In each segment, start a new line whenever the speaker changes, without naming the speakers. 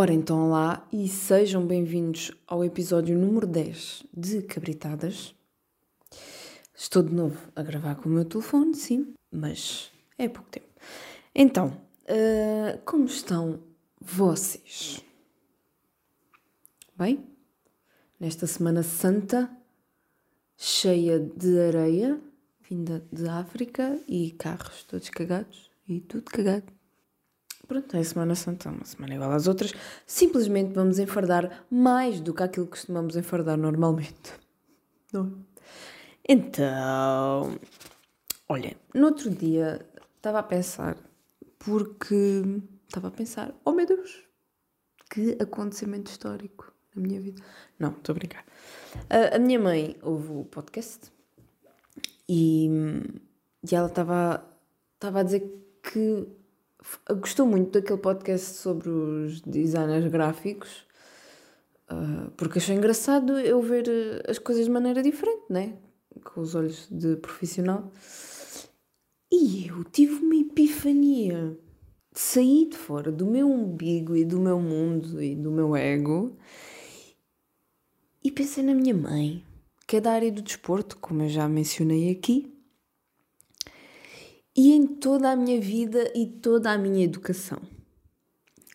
Ora, então lá e sejam bem-vindos ao episódio número 10 de Cabritadas. Estou de novo a gravar com o meu telefone, sim, mas é pouco tempo. Então, uh, como estão vocês? Bem? Nesta Semana Santa, cheia de areia, vinda de África e carros todos cagados e tudo cagado. Pronto, é Semana Santa, uma semana igual às outras. Simplesmente vamos enfardar mais do que aquilo que costumamos enfardar normalmente. Não é? Então, olha, no outro dia estava a pensar, porque estava a pensar, oh meu Deus, que acontecimento histórico na minha vida. Não, estou a brincar. A, a minha mãe ouve o podcast e, e ela estava a dizer que gostou muito daquele podcast sobre os designers gráficos, uh, porque achou engraçado eu ver ah, as coisas de maneira diferente, né? Com os olhos de profissional. E eu tive uma epifania. Saí de fora do meu umbigo e do meu mundo e do meu ego e pensei na minha mãe, que é da área do desporto, como eu já mencionei aqui e em toda a minha vida e toda a minha educação.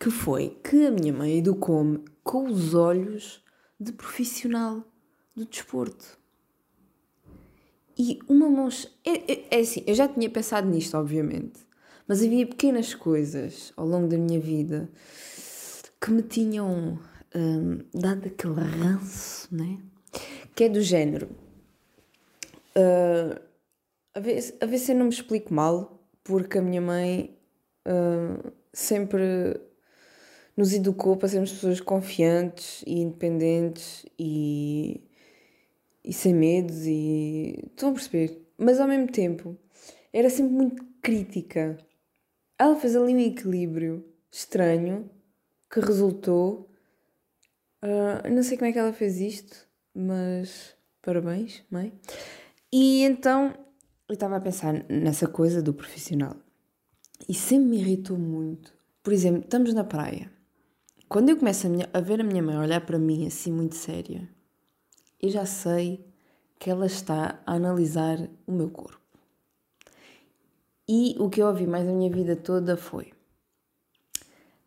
Que foi que a minha mãe educou-me com os olhos de profissional do desporto. E uma mão. É, é, é assim, eu já tinha pensado nisto, obviamente, mas havia pequenas coisas ao longo da minha vida que me tinham hum, dado aquele ranço, né? Que é do género. Uh, a ver, a ver se eu não me explico mal, porque a minha mãe uh, sempre nos educou para sermos pessoas confiantes e independentes e, e sem medos e. Estão a perceber? Mas ao mesmo tempo era sempre muito crítica. Ela fez ali um equilíbrio estranho que resultou. Uh, não sei como é que ela fez isto, mas parabéns, mãe. E então eu estava a pensar nessa coisa do profissional e sempre me irritou muito. Por exemplo, estamos na praia. Quando eu começo a, minha, a ver a minha mãe olhar para mim assim muito séria, eu já sei que ela está a analisar o meu corpo. E o que eu ouvi mais na minha vida toda foi.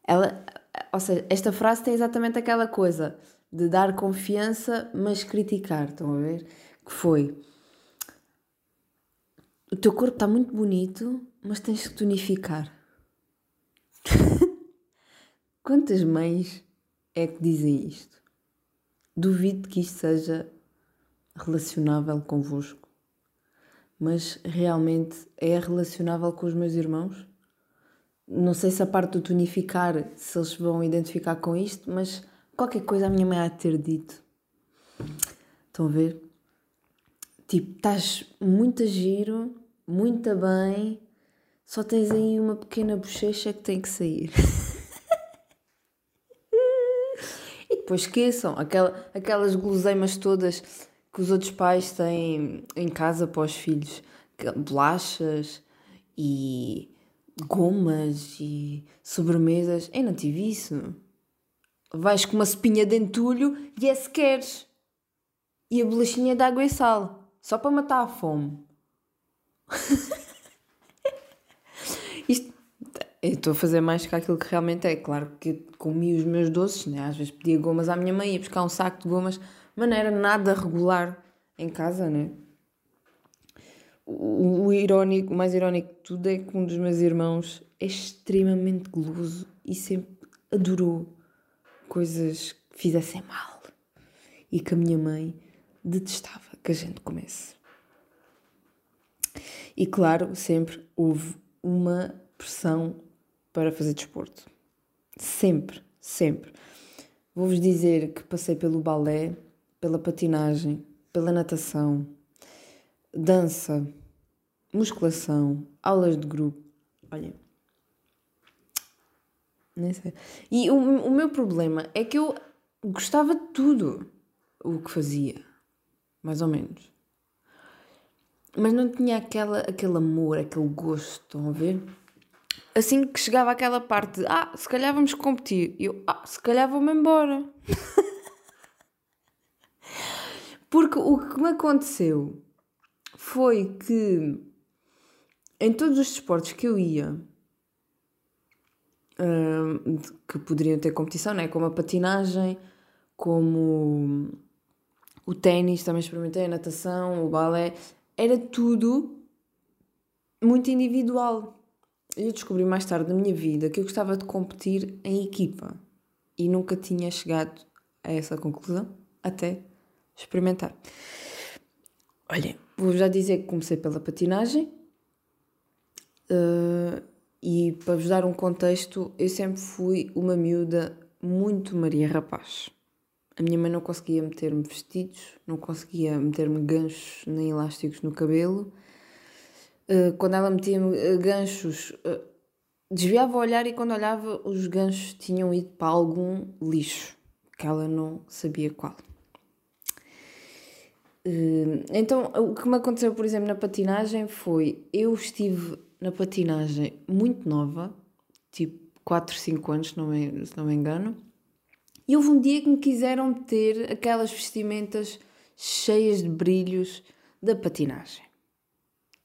Ela, ou seja, esta frase tem exatamente aquela coisa de dar confiança, mas criticar, estão a ver? Que foi o teu corpo está muito bonito, mas tens que tonificar. Quantas mães é que dizem isto? Duvido que isto seja relacionável convosco. Mas realmente é relacionável com os meus irmãos? Não sei se a parte do tonificar, se eles vão identificar com isto, mas qualquer coisa a minha mãe há de ter dito. Estão a ver? Tipo, estás muito a giro, muito bem, só tens aí uma pequena bochecha que tem que sair. e depois esqueçam aquela, aquelas guloseimas todas que os outros pais têm em casa para os filhos, bolachas e gomas e sobremesas. Eu não tive isso. Vais com uma espinha de entulho e é se queres. E a bolachinha de água e sal. Só para matar a fome. Isto, eu estou a fazer mais que aquilo que realmente é. Claro que comi os meus doces, né? às vezes pedia gomas à minha mãe, ia buscar um saco de gomas, mas não era nada regular em casa, né? O, o irónico, o mais irónico de tudo é que um dos meus irmãos é extremamente guloso e sempre adorou coisas que fizessem mal e que a minha mãe detestava que a gente comesse. E claro, sempre houve uma pressão para fazer desporto. Sempre, sempre. Vou-vos dizer que passei pelo balé, pela patinagem, pela natação, dança, musculação, aulas de grupo. Olhem. Nem sei. E o, o meu problema é que eu gostava de tudo o que fazia. Mais ou menos. Mas não tinha aquela, aquele amor, aquele gosto, estão a ver? assim que chegava aquela parte de, ah, se calhar vamos competir, eu, ah, se calhar vou-me embora. Porque o que me aconteceu foi que em todos os desportos que eu ia, hum, que poderiam ter competição, né? como a patinagem, como o ténis, também experimentei a natação, o balé, era tudo muito individual. Eu descobri mais tarde na minha vida que eu gostava de competir em equipa e nunca tinha chegado a essa conclusão até experimentar. Olhem, vou já dizer que comecei pela patinagem uh, e para vos dar um contexto, eu sempre fui uma miúda muito Maria Rapaz. A minha mãe não conseguia meter-me vestidos, não conseguia meter-me ganchos nem elásticos no cabelo. Uh, quando ela metia-me uh, ganchos, desviava o olhar e quando olhava, os ganchos tinham ido para algum lixo, que ela não sabia qual. Então, o que me aconteceu, por exemplo, na patinagem foi: eu estive na patinagem muito nova, tipo 4, 5 anos, se não me, se não me engano, e houve um dia que me quiseram meter aquelas vestimentas cheias de brilhos da patinagem.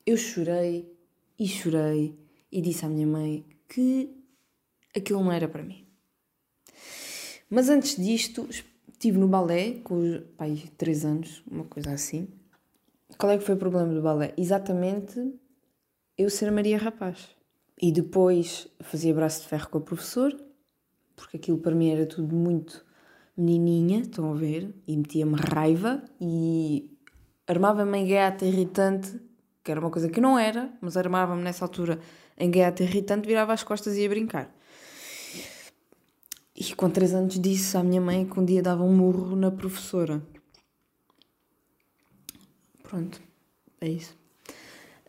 Eu chorei e chorei e disse à minha mãe que aquilo não era para mim. Mas antes disto, Estive no balé com pai, 3 anos, uma coisa assim. Qual é que foi o problema do balé? Exatamente eu ser Maria Rapaz. E depois fazia braço de ferro com o professor, porque aquilo para mim era tudo muito menininha, estão a ver? E metia-me raiva e armava-me em gaiata irritante, que era uma coisa que não era, mas armava-me nessa altura em gaiata irritante, virava as costas e ia brincar. E com 3 anos disse à minha mãe que um dia dava um murro na professora. Pronto, é isso.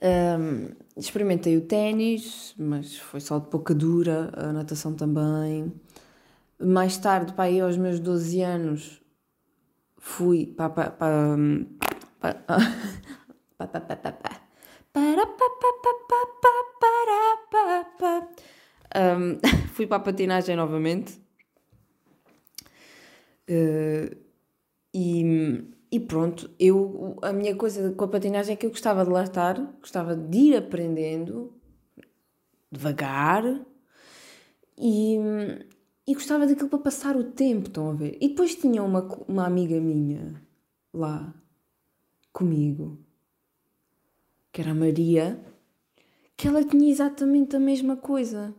Um, experimentei o ténis, mas foi só de pouca dura, a natação também. Mais tarde, para aí aos meus 12 anos, fui para. para, para, para, para, para, para, um, fui para a patinagem novamente Uh, e, e pronto, eu, a minha coisa com a patinagem é que eu gostava de lá estar, gostava de ir aprendendo devagar e, e gostava daquilo para passar o tempo, estão a ver? E depois tinha uma, uma amiga minha lá comigo, que era a Maria, que ela tinha exatamente a mesma coisa.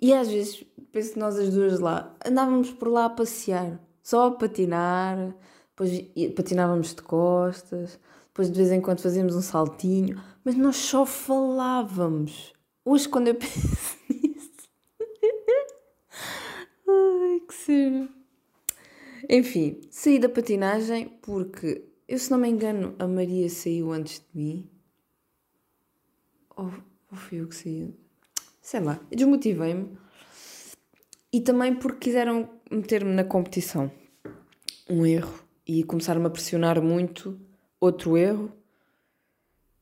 E às vezes, penso que nós as duas lá andávamos por lá a passear só a patinar, depois patinávamos de costas, depois de vez em quando fazíamos um saltinho, mas nós só falávamos. Hoje, quando eu penso nisso. Ai, que cena. Enfim, saí da patinagem porque, eu se não me engano, a Maria saiu antes de mim. Ou, ou fui eu que saí? Sei lá, desmotivei-me. E também porque quiseram meter-me na competição. Um erro. E começaram-me a pressionar muito. Outro erro.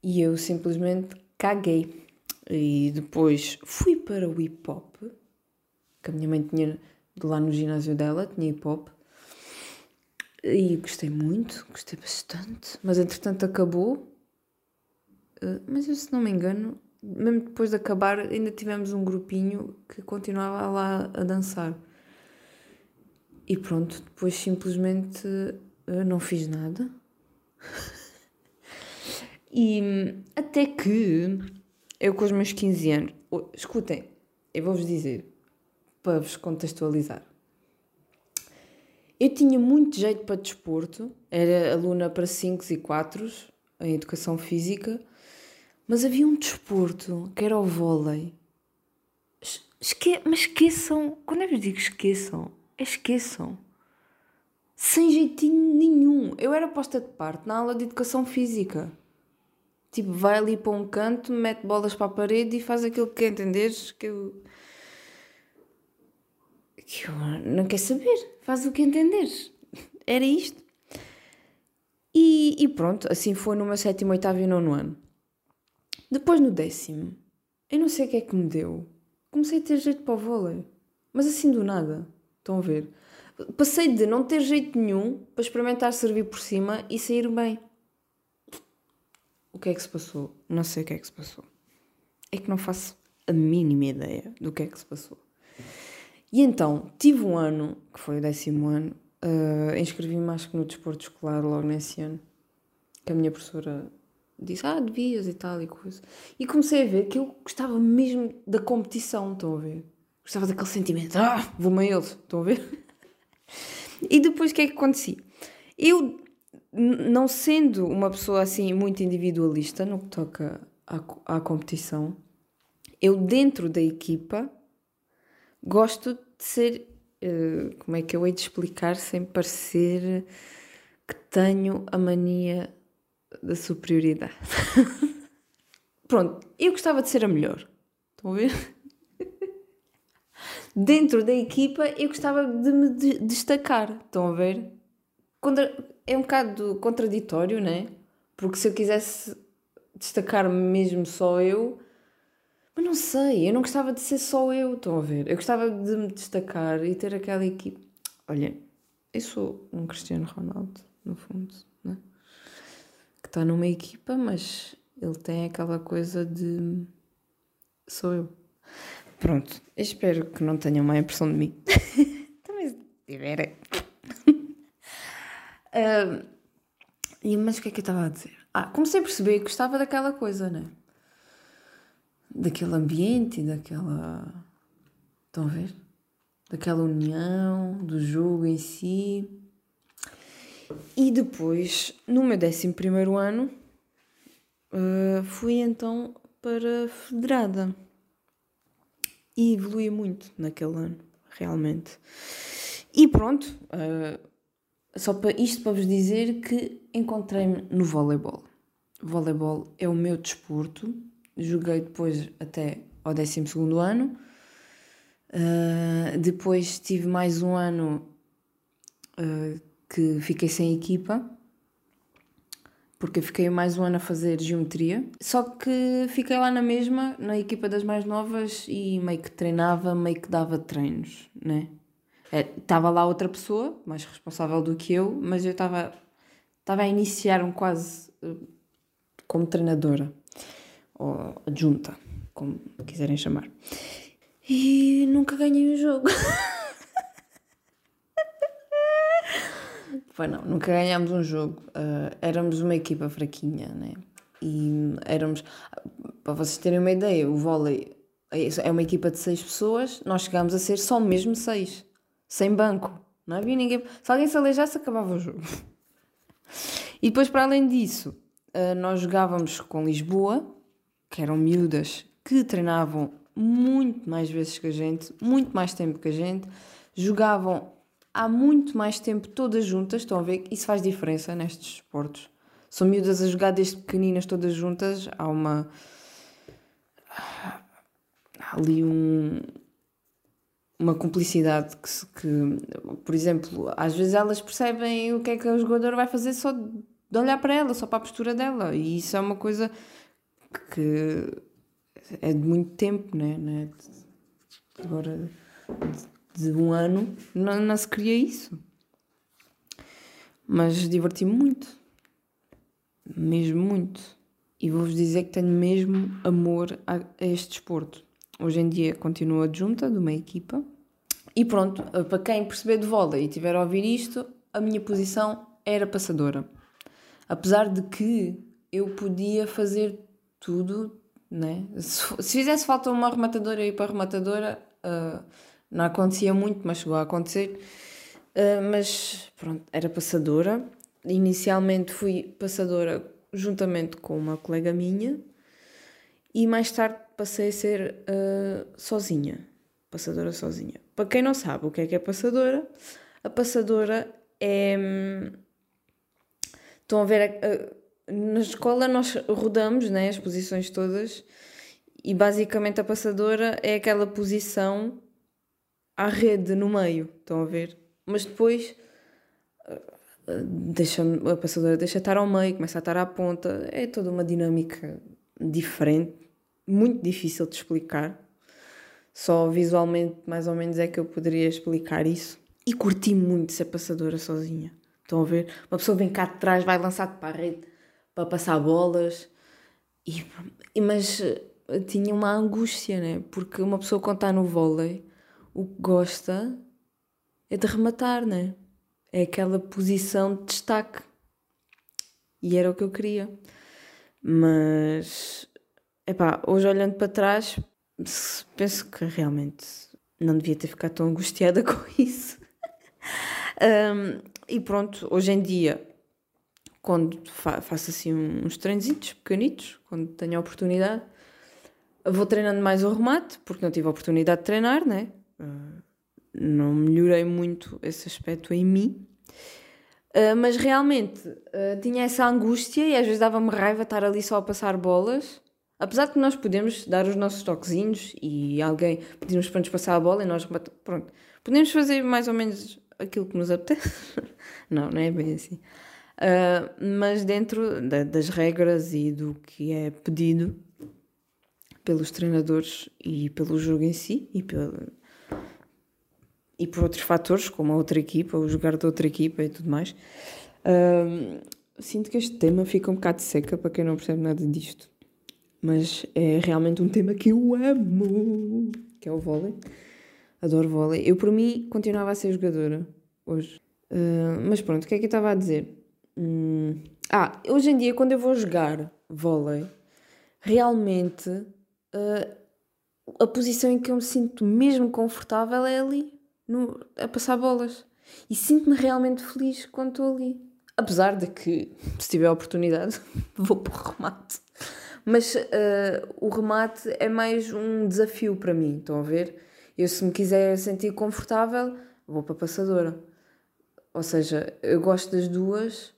E eu simplesmente caguei. E depois fui para o hip hop. Que a minha mãe tinha lá no ginásio dela, tinha hip hop. E gostei muito, gostei bastante. Mas entretanto acabou. Eh, mas eu, se não me engano, mesmo depois de acabar, ainda tivemos um grupinho que continuava lá a dançar. E pronto, depois simplesmente uh, não fiz nada. e até que eu, com os meus 15 anos, escutem, eu vou-vos dizer, para vos contextualizar. Eu tinha muito jeito para desporto, era aluna para 5 e 4 em educação física, mas havia um desporto que era o vôlei. Esque mas esqueçam, quando eu vos digo esqueçam, esqueçam. Sem jeitinho nenhum. Eu era posta de parte na aula de educação física. Tipo, vai ali para um canto, mete bolas para a parede e faz aquilo que entenderes que eu. Que eu não quer saber. Faz o que entenderes. Era isto. E, e pronto, assim foi no meu sétimo, oitavo e nono ano. Depois no décimo, eu não sei o que é que me deu comecei a ter jeito para o vôlei. Mas assim do nada. Estão a ver? Passei de não ter jeito nenhum para experimentar servir por cima e sair bem. O que é que se passou? Não sei o que é que se passou. É que não faço a mínima ideia do que é que se passou. E então, tive um ano, que foi o décimo ano, uh, inscrevi-me acho que no desporto escolar logo nesse ano, que a minha professora disse, ah, devias e tal e coisa. E comecei a ver que eu gostava mesmo da competição, estão a ver? Gostava daquele sentimento, ah, vou-me a eles, estão a ver? e depois o que é que acontecia? Eu, não sendo uma pessoa assim muito individualista no que toca à, à competição, eu dentro da equipa gosto ser, uh, como é que eu hei de explicar sem parecer que tenho a mania da superioridade. Pronto, eu gostava de ser a melhor. Estão a ver? Dentro da equipa eu gostava de me de destacar. Estão a ver? Contra... É um bocado contraditório, né? Porque se eu quisesse destacar-me mesmo só eu, mas não sei, eu não gostava de ser só eu, estão a ver? Eu gostava de me destacar e ter aquela equipe. Olha, eu sou um Cristiano Ronaldo, no fundo, né? que está numa equipa, mas ele tem aquela coisa de sou eu. Pronto, espero que não tenham má impressão de mim. Também se tiver. uh, mas o que é que eu estava a dizer? Ah, comecei a perceber que gostava daquela coisa, né? Daquele ambiente, daquela. Estão a ver? Daquela união, do jogo em si. E depois, no meu 11 ano, uh, fui então para Federada. E evolui muito naquele ano, realmente. E pronto, uh, só para isto para vos dizer que encontrei-me no voleibol. voleibol é o meu desporto. Joguei depois até ao 12 ano. Uh, depois tive mais um ano uh, que fiquei sem equipa, porque fiquei mais um ano a fazer geometria. Só que fiquei lá na mesma, na equipa das mais novas, e meio que treinava, meio que dava treinos, né? Estava é, lá outra pessoa, mais responsável do que eu, mas eu estava a iniciar um quase uh, como treinadora, ou adjunta, como quiserem chamar. E nunca ganhei um jogo. Foi não, nunca ganhámos um jogo. Uh, éramos uma equipa fraquinha, né? E éramos. Para vocês terem uma ideia, o vôlei é uma equipa de seis pessoas, nós chegámos a ser só mesmo seis sem banco. Não havia ninguém. Se alguém se aleijasse, acabava o jogo. E depois, para além disso, eh, nós jogávamos com Lisboa, que eram miúdas que treinavam muito mais vezes que a gente, muito mais tempo que a gente, jogavam há muito mais tempo todas juntas. Estão a ver? Isso faz diferença nestes esportes. São miúdas a jogar desde pequeninas todas juntas. Há uma. Há ali um, uma cumplicidade que, que, por exemplo, às vezes elas percebem o que é que o jogador vai fazer só de olhar para ela, só para a postura dela, e isso é uma coisa que é de muito tempo, né? né? Agora, de, de um ano, não, não se cria isso. Mas diverti-me muito, mesmo muito. E vou-vos dizer que tenho mesmo amor a, a este desporto. Hoje em dia continuo adjunta de uma equipa. E pronto, para quem perceber de vôlei e tiver a ouvir isto, a minha posição era passadora. Apesar de que eu podia fazer tudo, né? Se, se fizesse falta uma rematadora e para rematadora, uh, não acontecia muito, mas chegou a acontecer. Uh, mas pronto, era passadora. Inicialmente fui passadora juntamente com uma colega minha e mais tarde passei a ser uh, sozinha, passadora sozinha. Para quem não sabe o que é que é passadora, a passadora é. Hum, estão a ver. Na escola nós rodamos né, as posições todas e basicamente a passadora é aquela posição à rede no meio, estão a ver? Mas depois deixa, a passadora deixa estar ao meio, começa a estar à ponta, é toda uma dinâmica diferente muito difícil de explicar. Só visualmente, mais ou menos, é que eu poderia explicar isso. E curti muito ser passadora sozinha. Estão a ver? Uma pessoa vem cá de trás, vai lançar-te para a rede para passar bolas. E, mas eh, tinha uma angústia, né? Porque uma pessoa quando está no vôlei, o que gosta é de rematar, né? É aquela posição de destaque. E era o que eu queria. Mas, epá, hoje olhando para trás, penso que realmente não devia ter ficado tão angustiada com isso. um, e pronto, hoje em dia, quando fa faço assim uns treinozinhos pequenitos, quando tenho a oportunidade, vou treinando mais o remate, porque não tive a oportunidade de treinar, né? Uh, não melhorei muito esse aspecto em mim. Uh, mas realmente uh, tinha essa angústia e às vezes dava-me raiva estar ali só a passar bolas. Apesar de que nós podemos dar os nossos toquezinhos e alguém pedir-nos para nos passar a bola e nós, pronto, podemos fazer mais ou menos aquilo que nos apetece. não, não é bem assim. Uh, mas dentro da, das regras e do que é pedido pelos treinadores e pelo jogo em si e, pelo, e por outros fatores, como a outra equipa, o jogar de outra equipa e tudo mais. Uh, sinto que este tema fica um bocado seca para quem não percebe nada disto. Mas é realmente um tema que eu amo, que é o vôlei. Adoro vôlei. Eu, por mim, continuava a ser jogadora hoje. Uh, mas pronto, o que é que eu estava a dizer? Hum, ah, hoje em dia, quando eu vou jogar vôlei, realmente uh, a posição em que eu me sinto mesmo confortável é ali, no, a passar bolas. E sinto-me realmente feliz quando estou ali. Apesar de que, se tiver oportunidade, vou para o remate. Mas uh, o remate é mais um desafio para mim, estão a ver? Eu, se me quiser sentir confortável, vou para a passadora. Ou seja, eu gosto das duas,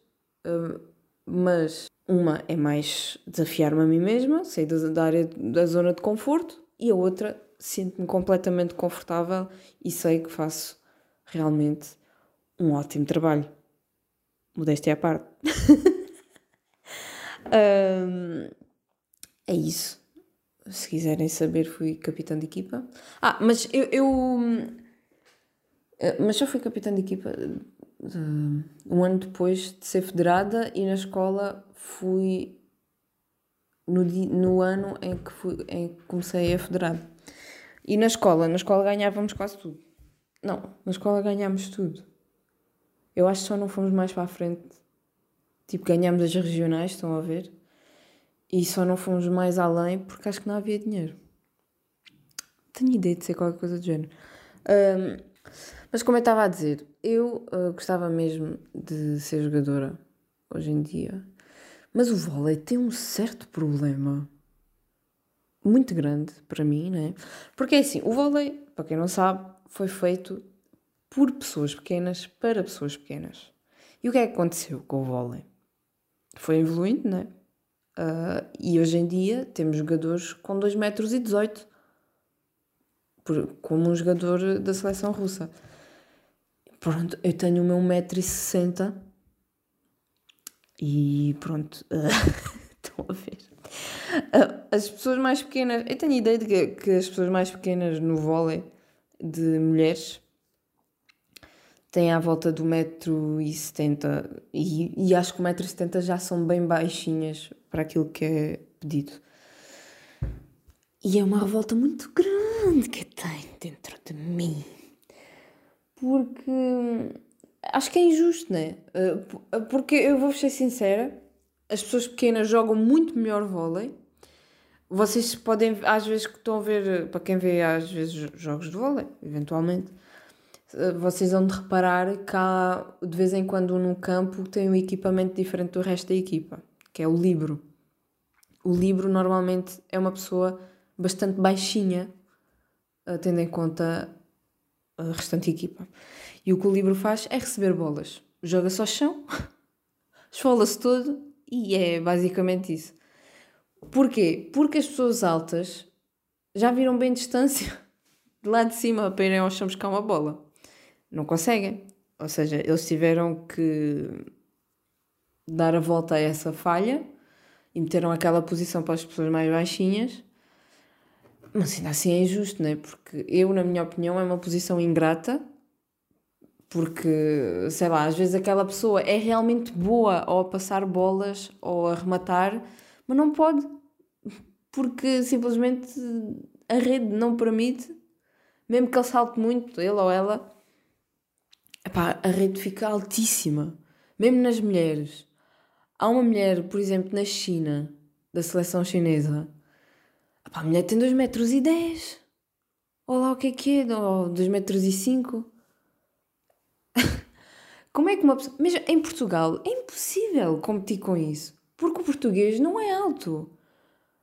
mas uma é mais desafiar-me a mim mesma, sair da, área da zona de conforto, e a outra sinto-me completamente confortável e sei que faço realmente um ótimo trabalho. Modéstia à parte. um, é isso. Se quiserem saber, fui capitã de equipa. Ah, mas eu. eu eh, mas só fui capitã de equipa uh, um ano depois de ser federada e na escola fui no, no ano em que, fui, em que comecei a federar. E na escola, na escola ganhávamos quase tudo. Não, na escola ganhámos tudo. Eu acho que só não fomos mais para a frente. Tipo, ganhámos as regionais, estão a ver? E só não fomos mais além porque acho que não havia dinheiro. Tenho ideia de ser qualquer coisa do género. Um, mas como eu estava a dizer, eu uh, gostava mesmo de ser jogadora hoje em dia. Mas o vôlei tem um certo problema muito grande para mim, né? Porque é assim, o vôlei, para quem não sabe, foi feito por pessoas pequenas para pessoas pequenas. E o que é que aconteceu com o vôlei? Foi evoluindo, né? Uh, e hoje em dia temos jogadores com 2,18 metros e 18, como um jogador da seleção russa. Pronto, eu tenho o meu 1,60m e pronto, uh, estão a ver. Uh, as pessoas mais pequenas, eu tenho a ideia de que, que as pessoas mais pequenas no vôlei de mulheres têm à volta do 1,70m e, e acho que o 1,70m já são bem baixinhas para aquilo que é pedido. E é uma revolta muito grande que tem dentro de mim. Porque acho que é injusto, não é? Eh, porque eu vou ser sincera, as pessoas pequenas jogam muito melhor vôlei. Vocês podem, às vezes, que estão a ver, para quem vê às vezes jogos de vôlei, eventualmente, eh, vocês vão de reparar que há, de vez em quando no campo tem um equipamento diferente do resto da equipa, que é o livro. O livro normalmente é uma pessoa bastante baixinha, tendo em conta a restante equipa. E o que o livro faz é receber bolas. Joga-se ao chão, esfola-se todo e é basicamente isso. Porquê? Porque as pessoas altas já viram bem distância de lá de cima para irem ao chão buscar uma bola não conseguem. Ou seja, eles tiveram que dar a volta a essa falha e meteram aquela posição para as pessoas mais baixinhas. Mas ainda assim é injusto, não é? Porque eu, na minha opinião, é uma posição ingrata, porque, sei lá, às vezes aquela pessoa é realmente boa ao passar bolas ou a rematar, mas não pode, porque simplesmente a rede não permite, mesmo que ele salte muito, ele ou ela, epá, a rede fica altíssima, mesmo nas mulheres. Há uma mulher, por exemplo, na China, da seleção chinesa, epá, a mulher tem 2 metros e 10. Olha lá o que é que é, ou 2 metros e 5. Como é que uma pessoa. Mesmo em Portugal é impossível competir com isso. Porque o português não é alto.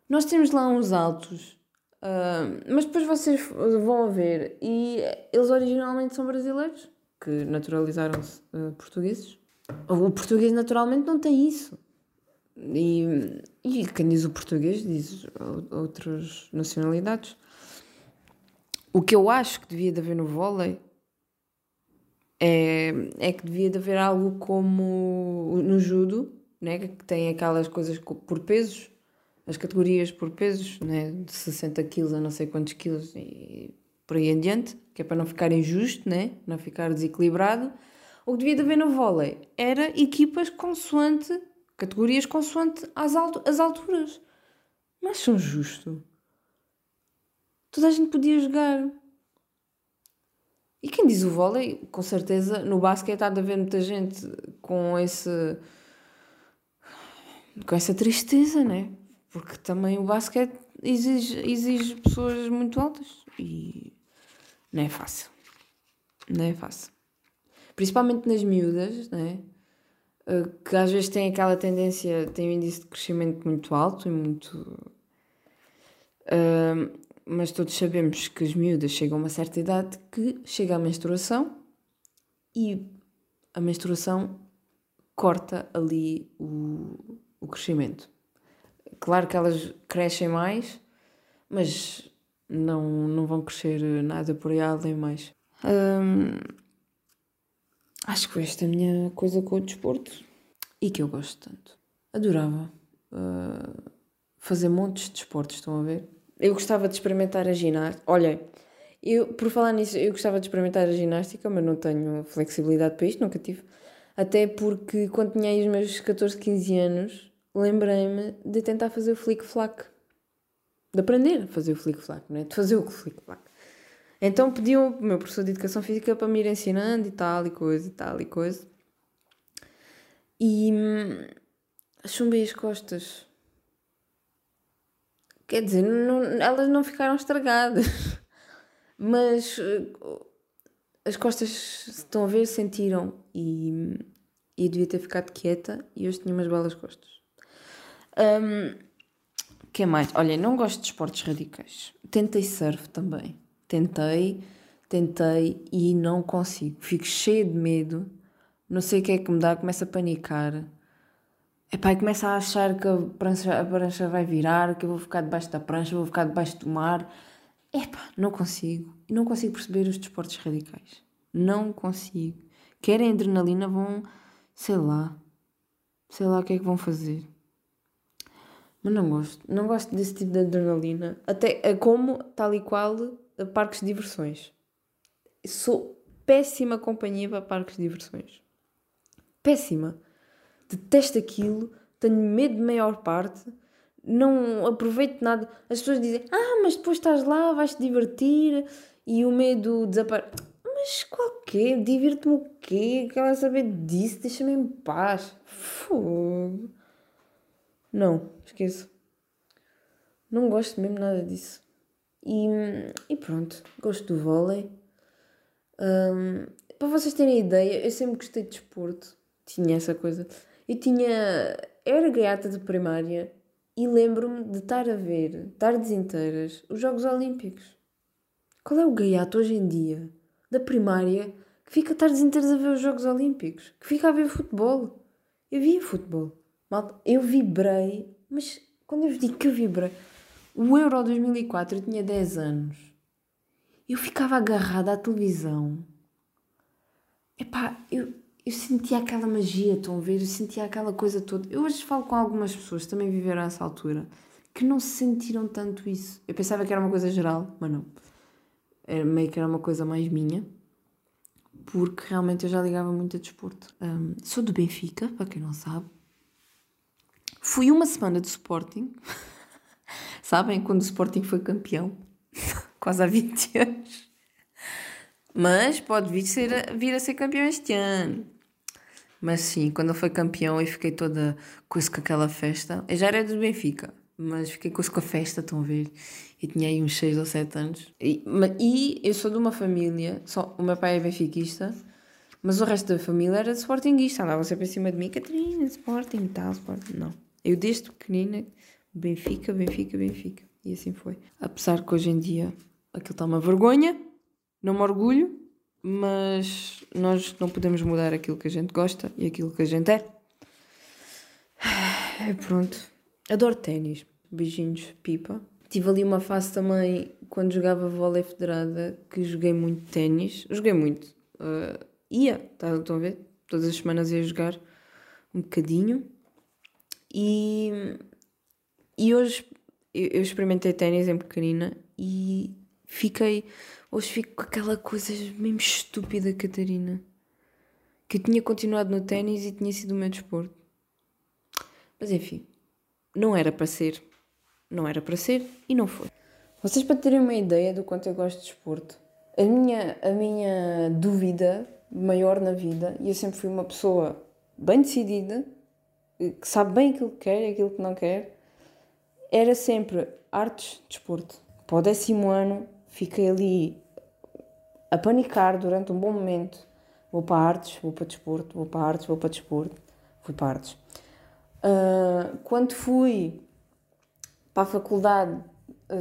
Nós temos lá uns altos. Uh, mas depois vocês vão ver. E eles originalmente são brasileiros. Que naturalizaram-se uh, portugueses. O português naturalmente não tem isso. E, e quem diz o português diz outras nacionalidades. O que eu acho que devia de haver no vôlei é, é que devia de haver algo como no judo, né, que tem aquelas coisas por pesos, as categorias por pesos, né, de 60 quilos a não sei quantos quilos e por aí em diante, que é para não ficar injusto, né, não ficar desequilibrado. O que devia de haver no vôlei era equipas consoante, categorias consoante alto, as alturas. Mas são justo. Toda a gente podia jogar. E quem diz o vôlei, com certeza, no basquete há de haver muita gente com esse. com essa tristeza, né? Porque também o basquete exige, exige pessoas muito altas e não é fácil. Não é fácil. Principalmente nas miúdas, né? Que às vezes têm aquela tendência, têm um índice de crescimento muito alto e muito. Uh, mas todos sabemos que as miúdas chegam a uma certa idade que chega a menstruação e a menstruação corta ali o, o crescimento. Claro que elas crescem mais, mas não, não vão crescer nada por aí além mais. Hum, acho que foi esta minha coisa com o desporto e que eu gosto tanto. Adorava uh, fazer montes de desportos, estão a ver? eu gostava de experimentar a ginástica. Olha, eu, por falar nisso, eu gostava de experimentar a ginástica, mas não tenho flexibilidade para isto, nunca tive. Até porque quando tinha os meus 14, 15 anos, lembrei-me de tentar fazer o flick-flack. De aprender a fazer o flick-flack, não é? De fazer o flick-flack. Então pediam o meu professor de Educação Física para me ir ensinando e tal, e coisa, e tal, e coisa. E hum, chumbei as costas. Quer dizer, não, elas não ficaram estragadas, mas uh, as costas, estão a ver, sentiram e, e devia ter ficado quieta e hoje tinha umas belas costas. Um, que mais? Olha, não gosto de esportes radicais. Tentei surf também. Tentei, tentei e não consigo. Fico cheia de medo. Não sei o que é que me dá, começo a panicar. Epá, e começa a achar que a prancha, a prancha vai virar, que eu vou ficar debaixo da prancha, vou ficar debaixo do mar. Epá, não consigo. Não consigo perceber os desportos radicais. Não consigo. Querem adrenalina, vão, sei lá. Sei lá o que é que vão fazer. Mas não gosto. Não gosto desse tipo de adrenalina. Até é como, tal e qual, parques de diversões. Sou péssima companhia para parques de diversões. Péssima detesto aquilo, tenho medo de maior parte, não aproveito nada. As pessoas dizem, ah, mas depois estás lá, vais-te divertir e o medo desaparece. Mas qual quê? Divirto-me o quê? Quero saber disso? Deixa-me em paz. Fogo. Não, esqueço. Não gosto mesmo nada disso. E, e pronto, gosto do vôlei. Um, para vocês terem ideia, eu sempre gostei de desporto. Tinha essa coisa. Eu tinha. Era gaiata de primária e lembro-me de estar a ver, tardes inteiras, os Jogos Olímpicos. Qual é o gaiato hoje em dia, da primária, que fica tardes inteiras a ver os Jogos Olímpicos? Que fica a ver futebol? Eu via futebol. Malta, eu vibrei, mas quando eu vos digo que eu vibrei, o Euro 2004 eu tinha 10 anos. Eu ficava agarrada à televisão. Epá, eu, eu sentia aquela magia, estão a ver? Eu sentia aquela coisa toda. Eu hoje falo com algumas pessoas que também viveram essa altura, que não sentiram tanto isso. Eu pensava que era uma coisa geral, mas não. Era meio que era uma coisa mais minha, porque realmente eu já ligava muito a desporto. Um, sou do Benfica, para quem não sabe. Fui uma semana de Sporting. Sabem quando o Sporting foi campeão? Quase há 20 anos. Mas pode vir, ser, vir a ser campeão este ano. Mas sim, quando ele foi campeão eu fiquei toda com isso com aquela festa. Eu já era do Benfica, mas fiquei com isso com a festa, estão a ver? E tinha aí uns 6 ou 7 anos. E, e eu sou de uma família, só, o meu pai é benfiquista, mas o resto da família era de sportinguista. Andava sempre em cima de mim, Catarina, Sporting e tal, Sporting. Não. Eu desde pequenina, Benfica, Benfica, Benfica. E assim foi. Apesar que hoje em dia aquilo está uma vergonha, não me orgulho, mas nós não podemos mudar aquilo que a gente gosta e aquilo que a gente é. É pronto. Adoro ténis. Beijinhos, pipa. Tive ali uma fase também, quando jogava vôlei federada, que joguei muito ténis. Joguei muito. Uh, ia, tá, estão a ver? Todas as semanas ia jogar um bocadinho. E, e hoje eu, experimentei ténis em pequenina e fiquei Hoje fico com aquela coisa mesmo estúpida, Catarina. Que eu tinha continuado no ténis e tinha sido o meu desporto. Mas enfim, não era para ser. Não era para ser e não foi. Vocês para terem uma ideia do quanto eu gosto de desporto, a minha, a minha dúvida maior na vida, e eu sempre fui uma pessoa bem decidida, que sabe bem aquilo que quer e aquilo que não quer, era sempre artes, desporto. Para o décimo ano, fiquei ali a panicar durante um bom momento. Vou para artes, vou para desporto, vou para artes, vou para desporto. Fui para artes. Uh, quando fui para a faculdade,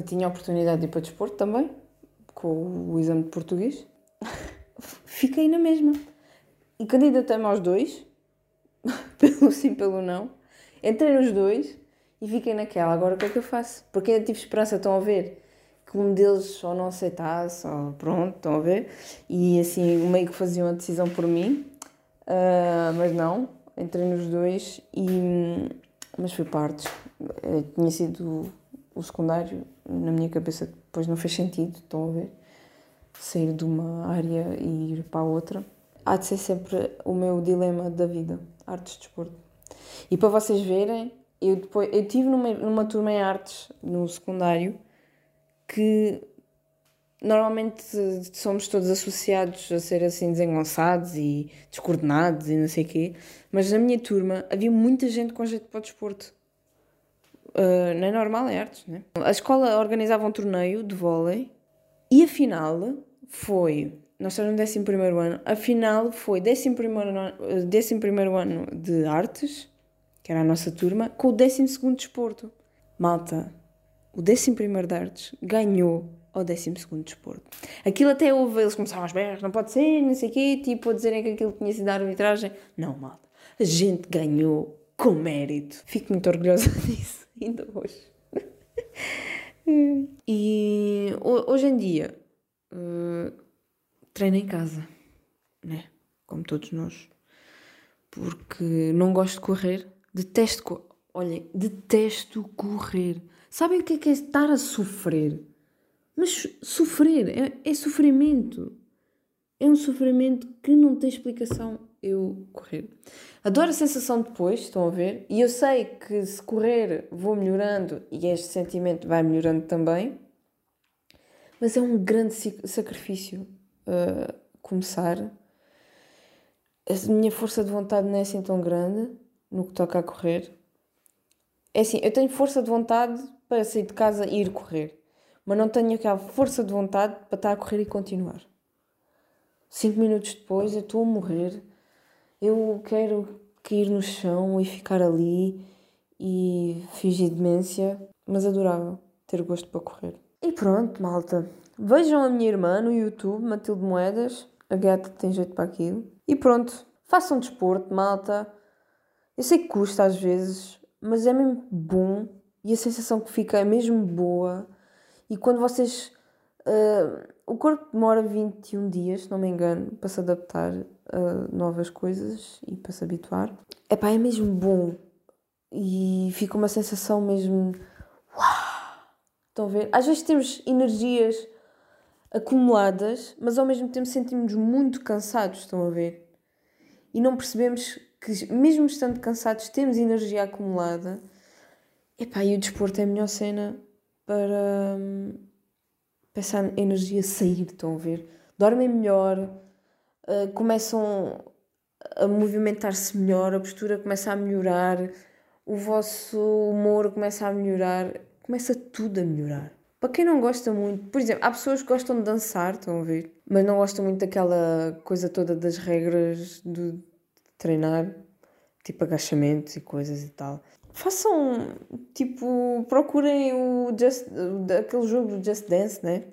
tinha a oportunidade de ir para desporto também, com o exame de português. Fiquei na mesma. E candidatei-me aos dois, pelo sim, pelo não. Entrei nos dois e fiquei naquela. Agora o que é que eu faço? Porque ainda tive esperança, estão a ver? que um deles ou não aceitasse, ou pronto, estão a ver? E assim, meio que faziam a decisão por mim, uh, mas não, entrei nos dois e. Mas fui partes. Uh, tinha sido o secundário, na minha cabeça depois não fez sentido, estão a ver? Sair de uma área e ir para a outra. Há de ser sempre o meu dilema da vida, artes de desporto. E para vocês verem, eu depois eu tive numa, numa turma em artes no secundário que normalmente somos todos associados a ser assim desengonçados e descoordenados e não sei quê, mas na minha turma havia muita gente com jeito para o desporto. Uh, não é normal, é artes, né? A escola organizava um torneio de vôlei e a final foi. Nós estamos no 11 ano, a final foi 11 ano, ano de artes, que era a nossa turma, com o 12 desporto. Malta, o 11 de artes ganhou ao 12 de desporto. Aquilo até houve, eles começaram aos berros, não pode ser, não sei o quê, tipo, a dizerem que aquilo tinha sido a arbitragem. Não, mal. A gente ganhou com mérito. Fico muito orgulhosa disso, ainda hoje. e hoje em dia, uh, treino em casa, né? Como todos nós. Porque não gosto de correr, detesto, olhem, detesto correr. Sabem o que é, que é estar a sofrer? Mas sofrer é, é sofrimento. É um sofrimento que não tem explicação eu correr. Adoro a sensação depois, estão a ver? E eu sei que se correr vou melhorando e este sentimento vai melhorando também. Mas é um grande sacrifício uh, começar. A minha força de vontade não é assim tão grande no que toca a correr. É assim, eu tenho força de vontade para sair de casa e ir correr. Mas não tenho aquela força de vontade para estar a correr e continuar. Cinco minutos depois eu estou a morrer. Eu quero cair no chão e ficar ali e fingir demência, mas adorava ter gosto para correr. E pronto, malta. Vejam a minha irmã no YouTube, Matilde Moedas. A gata tem jeito para aquilo. E pronto. Façam desporto, malta. Eu sei que custa às vezes, mas é mesmo bom e a sensação que fica é mesmo boa. E quando vocês. Uh, o corpo demora 21 dias, se não me engano, para se adaptar a novas coisas e para se habituar. Epá, é mesmo bom. E fica uma sensação mesmo. Uau! Estão a ver? Às vezes temos energias acumuladas, mas ao mesmo tempo sentimos muito cansados, estão a ver? E não percebemos que, mesmo estando cansados, temos energia acumulada. Epá, e o desporto é a melhor cena para, para essa energia sair, estão a ver? Dormem melhor, uh, começam a movimentar-se melhor, a postura começa a melhorar, o vosso humor começa a melhorar, começa tudo a melhorar. Para quem não gosta muito, por exemplo, há pessoas que gostam de dançar, estão a ver, mas não gostam muito daquela coisa toda das regras de treinar, tipo agachamentos e coisas e tal. Façam, tipo, procurem o Just, aquele jogo do Just Dance, né?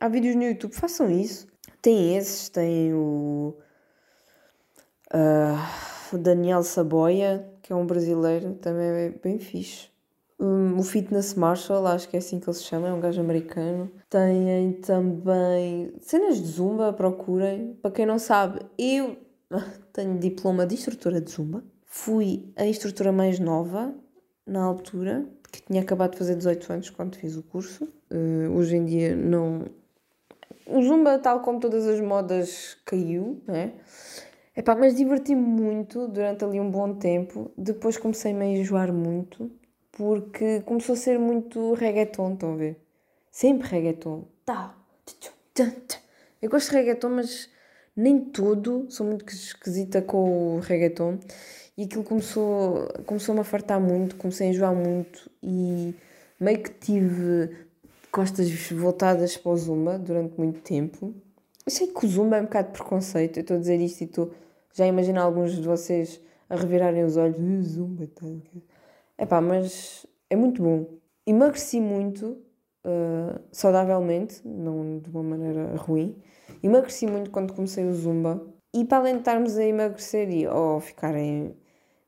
Há vídeos no YouTube, façam isso. Tem esses, tem o, uh, Daniel Saboia, que é um brasileiro, também é bem fixe. Um, o Fitness Marshall, acho que é assim que ele se chama, é um gajo americano. Têm também cenas de Zumba, procurem. Para quem não sabe, eu tenho diploma de instrutora de Zumba. Fui a instrutora mais nova na altura, porque tinha acabado de fazer 18 anos quando fiz o curso. Uh, hoje em dia não. O Zumba, tal como todas as modas, caiu, né? Epá, mas diverti-me muito durante ali um bom tempo. Depois comecei-me a enjoar muito porque começou a ser muito reggaeton, estão a ver? Sempre reggaeton. Tá. Eu gosto de reggaeton, mas nem todo. Sou muito esquisita com o reggaeton. E aquilo começou, começou-me a fartar muito, comecei a enjoar muito e meio que tive costas voltadas para o Zumba durante muito tempo. Eu sei que o Zumba é um bocado de preconceito, eu estou a dizer isto e estou já a imaginar alguns de vocês a revirarem os olhos. Zumba, tá. É pá, mas é muito bom. Emagreci muito, uh, saudavelmente, não de uma maneira ruim. Emagreci muito quando comecei o Zumba. E para além de estarmos a emagrecer e ou ficarem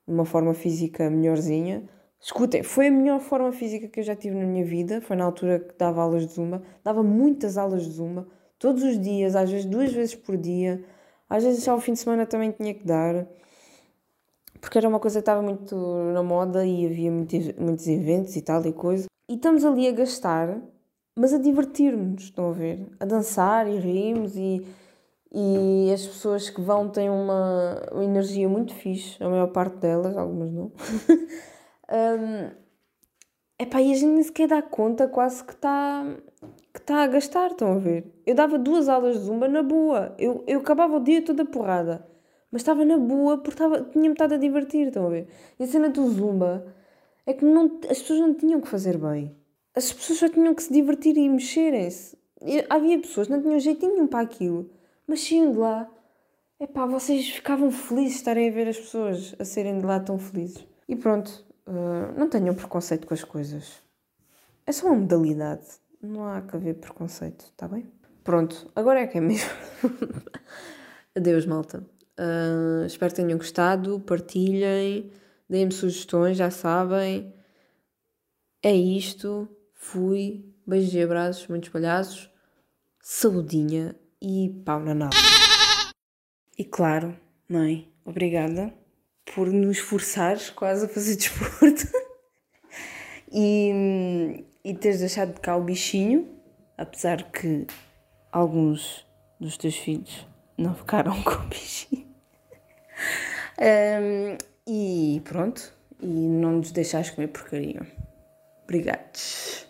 numa forma física melhorzinha, escutem, foi a melhor forma física que eu já tive na minha vida. Foi na altura que dava aulas de Zumba. Dava muitas aulas de Zumba, todos os dias, às vezes duas vezes por dia. Às vezes ao fim de semana também tinha que dar porque era uma coisa que estava muito na moda e havia muitos, muitos eventos e tal e coisa. E estamos ali a gastar, mas a divertir-nos, estão a ver? A dançar e rimos e, e as pessoas que vão têm uma, uma energia muito fixe, a maior parte delas, algumas não. um, epá, e a gente nem sequer dá conta quase que está que tá a gastar, estão a ver? Eu dava duas aulas de zumba na boa, eu, eu acabava o dia toda porrada mas estava na boa porque tinha-me estado a divertir, estão a ver? E a cena do Zumba é que não, as pessoas não tinham que fazer bem. As pessoas só tinham que se divertir e mexerem-se. Havia pessoas que não tinham jeitinho nenhum para aquilo, mas saíam de lá. É pá, vocês ficavam felizes estarem a ver as pessoas a serem de lá tão felizes. E pronto, uh, não tenham preconceito com as coisas. É só uma modalidade. Não há que haver preconceito, está bem? Pronto, agora é que é mesmo. Adeus, malta. Uh, espero que tenham gostado. Partilhem, deem-me sugestões, já sabem. É isto. Fui. Beijos e abraços, muitos palhaços. Saudinha e pau na nave. E claro, mãe, obrigada por nos forçares quase a fazer desporto. e, e teres deixado de cá o bichinho, apesar que alguns dos teus filhos não ficaram com o bichinho. Um, e pronto, e não nos deixares comer porcaria. Obrigados.